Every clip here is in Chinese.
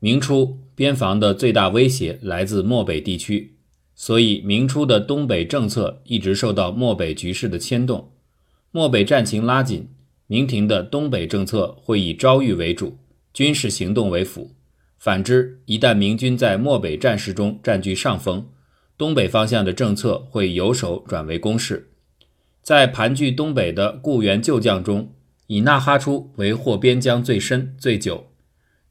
明初边防的最大威胁来自漠北地区，所以明初的东北政策一直受到漠北局势的牵动。漠北战情拉紧，明廷的东北政策会以招谕为主，军事行动为辅。反之，一旦明军在漠北战事中占据上风，东北方向的政策会由守转为攻势。在盘踞东北的固原旧将中，以纳哈出为祸边疆最深最久。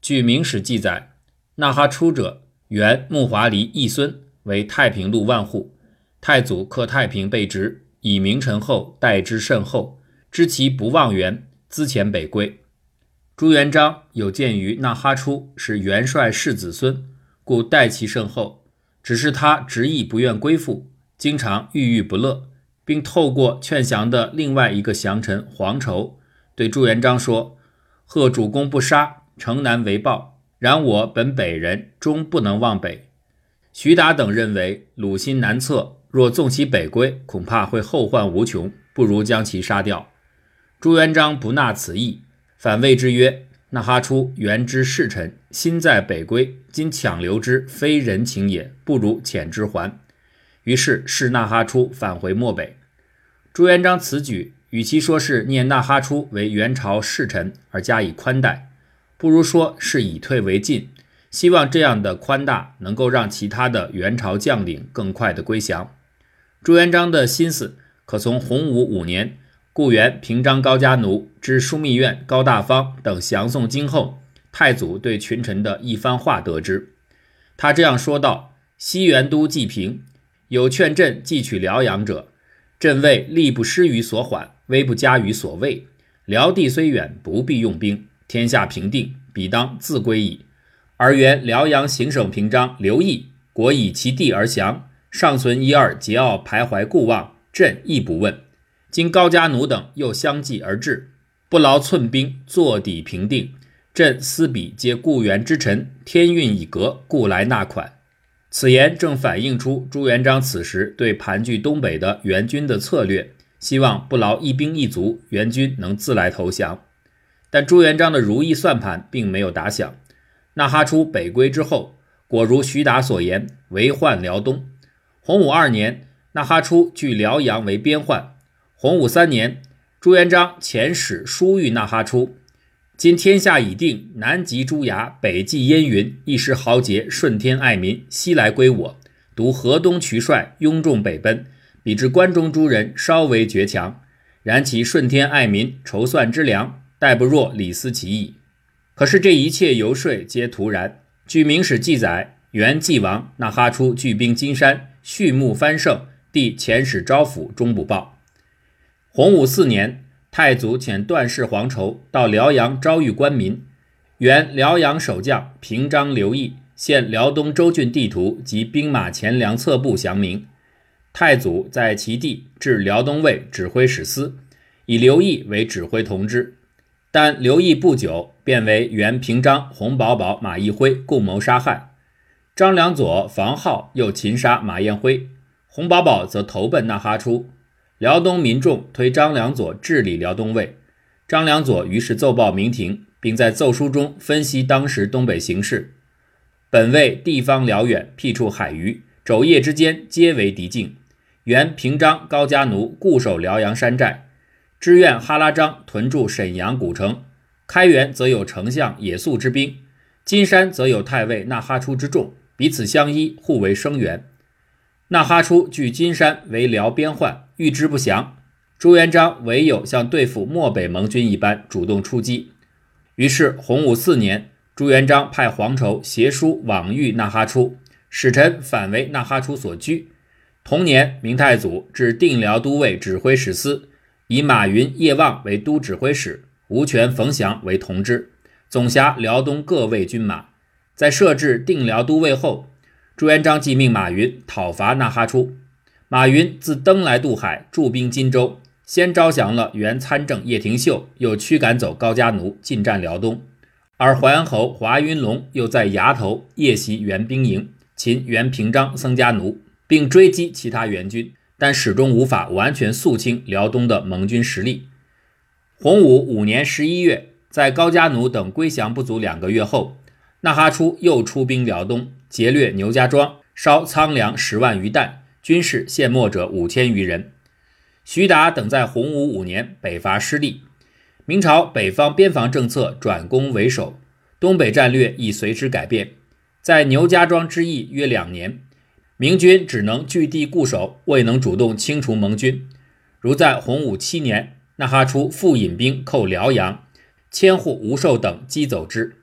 据《明史》记载，纳哈出者，原木华黎义孙，为太平路万户。太祖克太平被职，以名臣后待之甚厚，知其不忘元，资遣北归。朱元璋有鉴于纳哈出是元帅世子孙，故待其甚厚。只是他执意不愿归附，经常郁郁不乐。并透过劝降的另外一个降臣黄稠，对朱元璋说：“贺主公不杀，城南为报。然我本北人，终不能忘北。”徐达等认为鲁心难测，若纵其北归，恐怕会后患无穷，不如将其杀掉。朱元璋不纳此意，反谓之曰：“那哈出原之侍臣，心在北归，今强留之，非人情也，不如遣之还。”于是释那哈出返回漠北。朱元璋此举，与其说是念纳哈出为元朝侍臣而加以宽待，不如说是以退为进，希望这样的宽大能够让其他的元朝将领更快的归降。朱元璋的心思，可从洪武五年故元平章高家奴之枢密院高大方等降宋今后，太祖对群臣的一番话得知。他这样说道：“西元都济平，有劝朕继取辽阳者。”朕谓力不失于所缓，威不加于所畏。辽地虽远，不必用兵，天下平定，彼当自归矣。而原辽阳行省平章刘毅，国以其地而降，尚存一二桀骜徘徊故望，朕亦不问。今高家奴等又相继而至，不劳寸兵，坐底平定。朕思彼皆故元之臣，天运已革，故来纳款。此言正反映出朱元璋此时对盘踞东北的元军的策略，希望不劳一兵一卒，元军能自来投降。但朱元璋的如意算盘并没有打响。纳哈出北归之后，果如徐达所言，为患辽东。洪武二年，纳哈出据辽阳为边患。洪武三年，朱元璋遣使疏谕纳哈出。今天下已定，南极诸崖，北济燕云，一时豪杰，顺天爱民，西来归我。独河东渠帅拥众北奔，比之关中诸人稍为绝强。然其顺天爱民，筹算之良，待不若李斯其意。可是这一切游说皆徒然。据《明史》记载，元济王那哈出聚兵金山，畜牧翻盛，帝遣使招抚，终不报。洪武四年。太祖遣段氏皇筹到辽阳招谕官民，原辽阳守将平章刘毅现辽东州郡地图及兵马钱粮册部详明。太祖在其地置辽东卫指挥使司，以刘毅为指挥同知。但刘毅不久便为原平章洪宝宝、马义辉共谋杀害。张良佐、房浩又擒杀马彦辉，洪宝宝则投奔纳哈出。辽东民众推张良佐治理辽东卫，张良佐于是奏报明廷，并在奏书中分析当时东北形势。本卫地方辽远，僻处海隅，昼夜之间皆为敌境。原平章高家奴固守辽阳山寨，支援哈拉章屯驻沈阳古城。开元则有丞相野宿之兵，金山则有太尉纳哈出之众，彼此相依，互为声援。纳哈出据金山为辽边患，遇之不降，朱元璋唯有像对付漠北盟军一般主动出击。于是洪武四年，朱元璋派黄稠携书往谕纳哈出，使臣反为纳哈出所拘。同年，明太祖置定辽都尉指挥使司，以马云、叶望为都指挥使，吴权、冯祥为同知，总辖辽东各卫军马。在设置定辽都尉后。朱元璋即命马云讨伐纳哈出。马云自登莱渡海，驻兵荆州，先招降了原参政叶廷秀，又驱赶走高家奴，进占辽东。而淮安侯华云龙又在崖头夜袭原兵营，擒原平章僧家奴，并追击其他援军，但始终无法完全肃清辽东的盟军实力。洪武五年十一月，在高家奴等归降不足两个月后。纳哈出又出兵辽东，劫掠牛家庄，烧仓粮十万余担，军士陷没者五千余人。徐达等在洪武五年北伐失利，明朝北方边防政策转攻为守，东北战略亦随之改变。在牛家庄之役约两年，明军只能据地固守，未能主动清除盟军。如在洪武七年，纳哈出复引兵寇辽阳，千户、吴寿等击走之，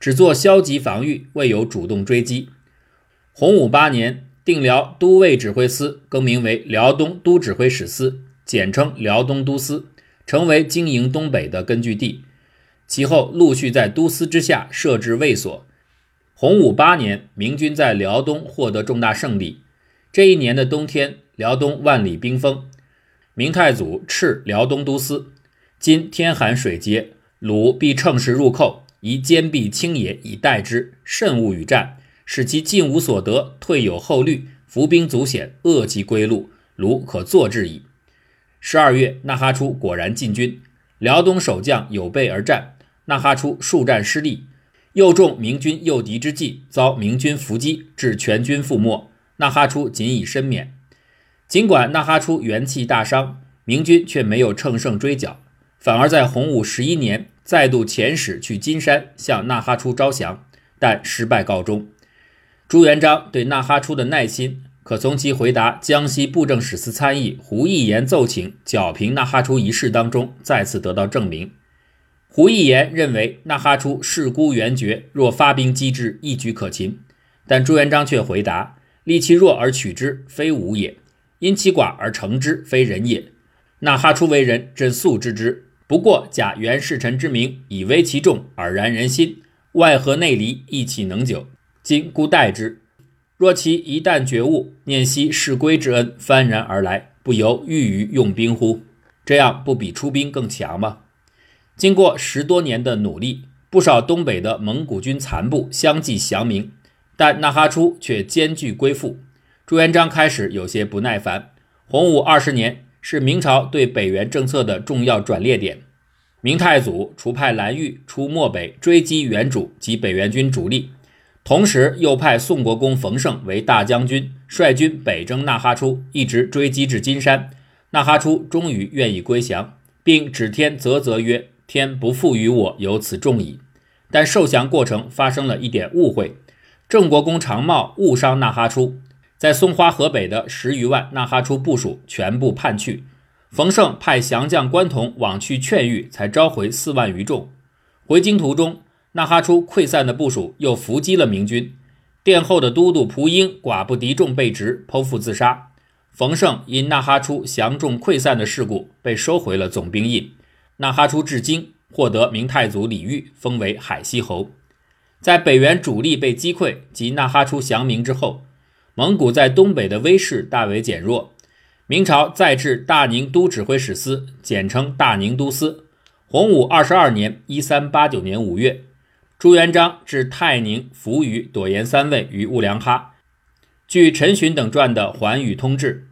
只做消极防御，未有主动追击。洪武八年，定辽都尉指挥司更名为辽东都指挥使司。简称辽东都司，成为经营东北的根据地。其后陆续在都司之下设置卫所。洪武八年，明军在辽东获得重大胜利。这一年的冬天，辽东万里冰封。明太祖敕辽东都司：今天寒水竭，鲁必乘势入寇，宜坚壁清野以待之，慎勿与战，使其进无所得，退有后虑，伏兵卒险，扼其归路，鲁可坐之矣。十二月，纳哈出果然进军，辽东守将有备而战，纳哈出数战失利，又中明军诱敌之计，遭明军伏击，致全军覆没。纳哈出仅以身免。尽管纳哈出元气大伤，明军却没有乘胜追剿，反而在洪武十一年再度遣使去金山向纳哈出招降，但失败告终。朱元璋对纳哈出的耐心。可从其回答江西布政使司参议胡义言奏请剿平纳哈出一事当中再次得到证明。胡一言认为纳哈出势孤援绝，若发兵击之，一举可擒。但朱元璋却回答：利其弱而取之，非武也；因其寡而成之，非仁也。纳哈出为人，朕素知之。不过假元世臣之名，以威其众，尔然人心，外合内离，亦岂能久？今孤待之。若其一旦觉悟，念昔世归之恩，幡然而来，不由欲于用兵乎？这样不比出兵更强吗？经过十多年的努力，不少东北的蒙古军残部相继降明，但纳哈出却艰巨归附。朱元璋开始有些不耐烦。洪武二十年是明朝对北元政策的重要转捩点，明太祖除派蓝玉出漠北追击元主及北元军主力。同时，又派宋国公冯胜为大将军，率军北征纳哈出，一直追击至金山。纳哈出终于愿意归降，并指天啧啧曰：“天不负于我，有此重矣。”但受降过程发生了一点误会，郑国公长茂误伤纳哈出，在松花河北的十余万纳哈出部署全部叛去。冯胜派降将关同往去劝谕，才召回四万余众。回京途中。纳哈出溃散的部署又伏击了明军，殿后的都督蒲英寡不敌众被执，剖腹自杀。冯胜因纳哈出降众溃散的事故被收回了总兵印。纳哈出至今获得明太祖李煜封为海西侯。在北元主力被击溃及纳哈出降明之后，蒙古在东北的威势大为减弱。明朝再置大宁都指挥使司，简称大宁都司。洪武二十二年（一三八九年）五月。朱元璋置泰宁、扶余、朵颜三尉于兀良哈。据陈寻等传的《寰宇通志》，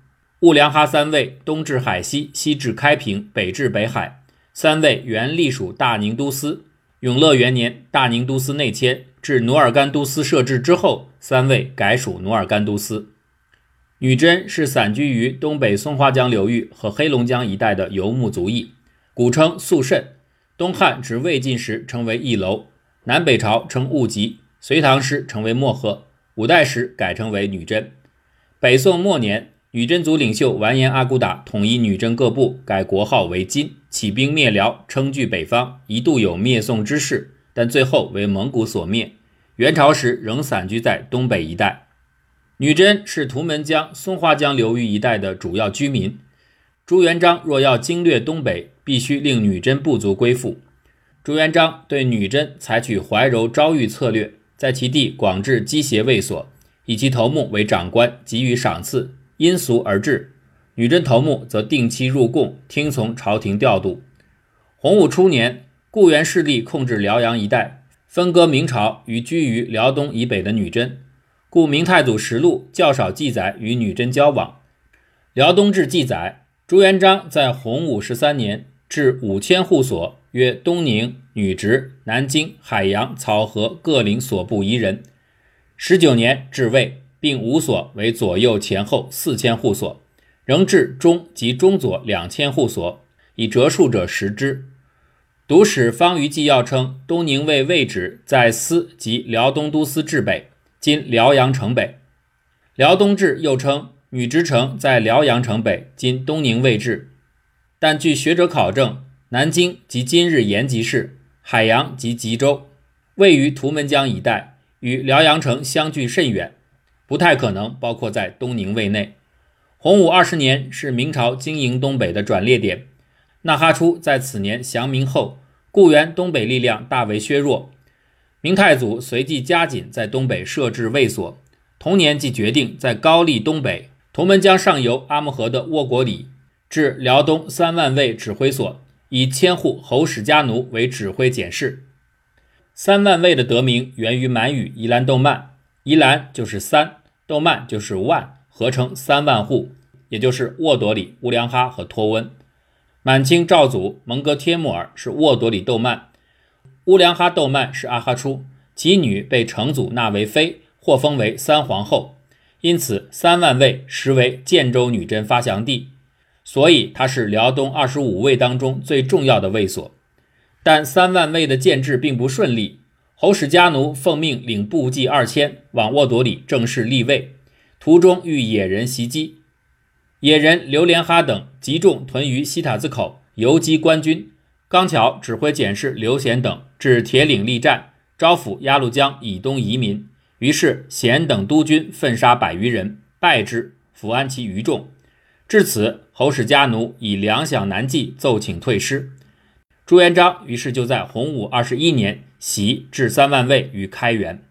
兀良哈三尉东至海西，西至开平，北至北海。三位原隶属大宁都司。永乐元年，大宁都司内迁，至努尔干都司设置之后，三位改属努尔干都司。女真是散居于东北松花江流域和黑龙江一带的游牧族裔，古称肃慎。东汉至魏晋时称为义楼。南北朝称务吉，隋唐时称为漠河，五代时改称为女真。北宋末年，女真族领袖完颜阿骨打统一女真各部，改国号为金，起兵灭辽，称据北方，一度有灭宋之势，但最后为蒙古所灭。元朝时仍散居在东北一带。女真是图们江、松花江流域一带的主要居民。朱元璋若要经略东北，必须令女真部族归附。朱元璋对女真采取怀柔招谕策略，在其地广置机械卫所，以其头目为长官，给予赏赐，因俗而治。女真头目则定期入贡，听从朝廷调度。洪武初年，固原势力控制辽阳一带，分割明朝与居于辽东以北的女真，故《明太祖实录》较少记载与女真交往。《辽东志》记载，朱元璋在洪武十三年置五千户所。约东宁、女直、南京、海洋、草河各领所部一人。十九年至魏，并五所为左右前后四千户所，仍置中及中左两千户所，以折数者十之。读史方于纪要称，东宁卫位置在司及辽东都司治北，今辽阳城北。辽东治又称女直城在辽阳城北，今东宁卫治。但据学者考证，南京及今日延吉市，海洋及吉州，位于图门江一带。与辽阳城相距甚远，不太可能包括在东宁卫内。洪武二十年是明朝经营东北的转捩点，纳哈出在此年降明后，固原东北力量大为削弱。明太祖随即加紧在东北设置卫所，同年即决定在高丽东北图门江上游阿木河的沃国里置辽东三万卫指挥所，以千户侯氏家奴为指挥检视。三万卫的得名源于满语“宜兰豆曼”，宜兰就是三，豆曼就是万，合称三万户，也就是沃朵里、乌良哈和托温。满清赵祖蒙哥帖木儿是沃朵里豆曼，乌良哈豆曼是阿哈出，其女被成祖纳为妃，或封为三皇后，因此三万卫实为建州女真发祥地，所以它是辽东二十五卫当中最重要的卫所。但三万卫的建制并不顺利。侯氏家奴奉命领部骑二千往沃朵里正式立卫，途中遇野人袭击，野人刘连哈等集众屯于西塔子口，游击官军。刚巧指挥检视刘贤等至铁岭力战，招抚鸭绿江以东移民，于是贤等督军奋杀百余人，败之，抚安其余众。至此，侯氏家奴以粮饷难计，奏请退师。朱元璋于是就在洪武二十一年袭至三万卫于开元。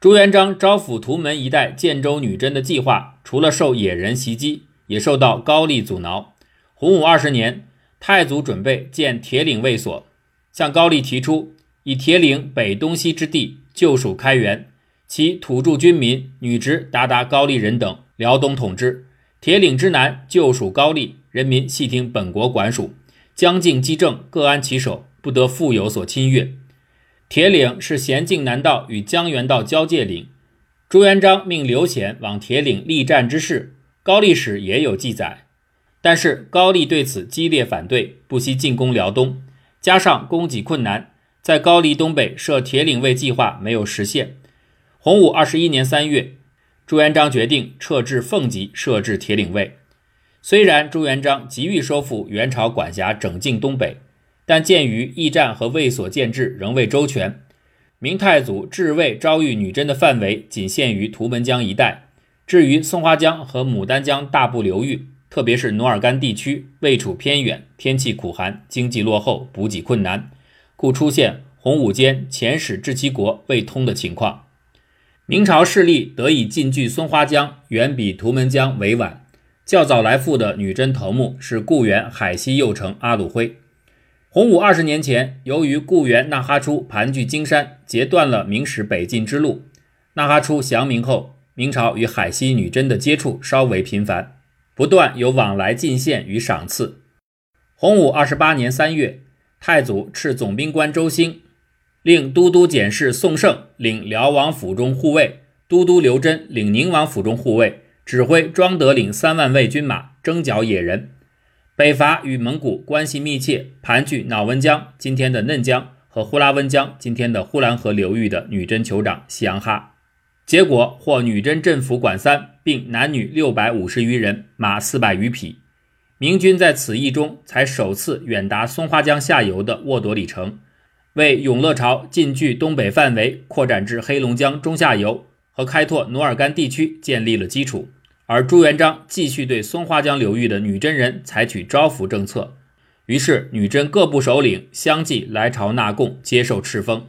朱元璋招抚图门一带建州女真的计划，除了受野人袭击，也受到高丽阻挠。洪武二十年，太祖准备建铁岭卫所，向高丽提出以铁岭北东西之地就属开元，其土著军民女直达达高丽人等辽东统治；铁岭之南就属高丽人民，系听本国管属。江靖基政，各安其守，不得复有所侵越。铁岭是咸镜南道与江原道交界岭。朱元璋命刘显往铁岭力战之事，高丽史也有记载。但是高丽对此激烈反对，不惜进攻辽东，加上供给困难，在高丽东北设铁岭卫计划没有实现。洪武二十一年三月，朱元璋决定撤至奉吉，设置铁岭卫。虽然朱元璋急于收复元朝管辖整境东北，但鉴于驿站和卫所建制仍未周全，明太祖治卫招谕女真的范围仅限于图门江一带。至于松花江和牡丹江大部流域，特别是努尔干地区，位处偏远，天气苦寒，经济落后，补给困难，故出现洪武间遣使至其国未通的情况。明朝势力得以进据松花江，远比图门江为晚。较早来赴的女真头目是固原海西右丞阿鲁辉。洪武二十年前，由于固原纳哈出盘踞金山，截断了明史北进之路。纳哈出降明后，明朝与海西女真的接触稍为频繁，不断有往来进献与赏赐。洪武二十八年三月，太祖敕总兵官周兴，令都督检事宋胜领辽王府中护卫，都督刘真领宁王府中护卫。指挥庄德领三万卫军马征剿野人，北伐与蒙古关系密切，盘踞脑温江（今天的嫩江）和呼拉温江（今天的呼兰河）流域的女真酋长西洋哈，结果获女真政府管三，并男女六百五十余人，马四百余匹。明军在此役中才首次远达松花江下游的沃朵里城，为永乐朝进据东北范围扩展至黑龙江中下游和开拓努尔干地区建立了基础。而朱元璋继续对松花江流域的女真人采取招抚政策，于是女真各部首领相继来朝纳贡，接受敕封。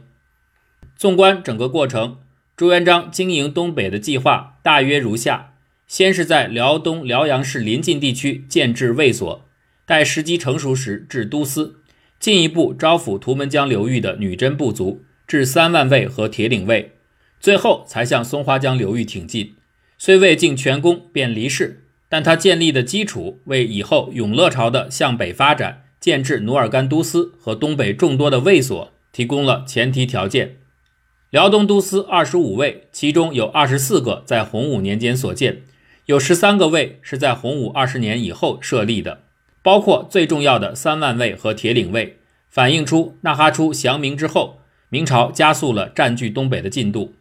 纵观整个过程，朱元璋经营东北的计划大约如下：先是在辽东辽阳市临近地区建置卫所，待时机成熟时置都司，进一步招抚图门江流域的女真部族，置三万卫和铁岭卫，最后才向松花江流域挺进。虽未尽全功便离世，但他建立的基础为以后永乐朝的向北发展建制努尔干都司和东北众多的卫所提供了前提条件。辽东都司二十五卫，其中有二十四个在洪武年间所建，有十三个卫是在洪武二十年以后设立的，包括最重要的三万卫和铁岭卫，反映出纳哈出降明之后，明朝加速了占据东北的进度。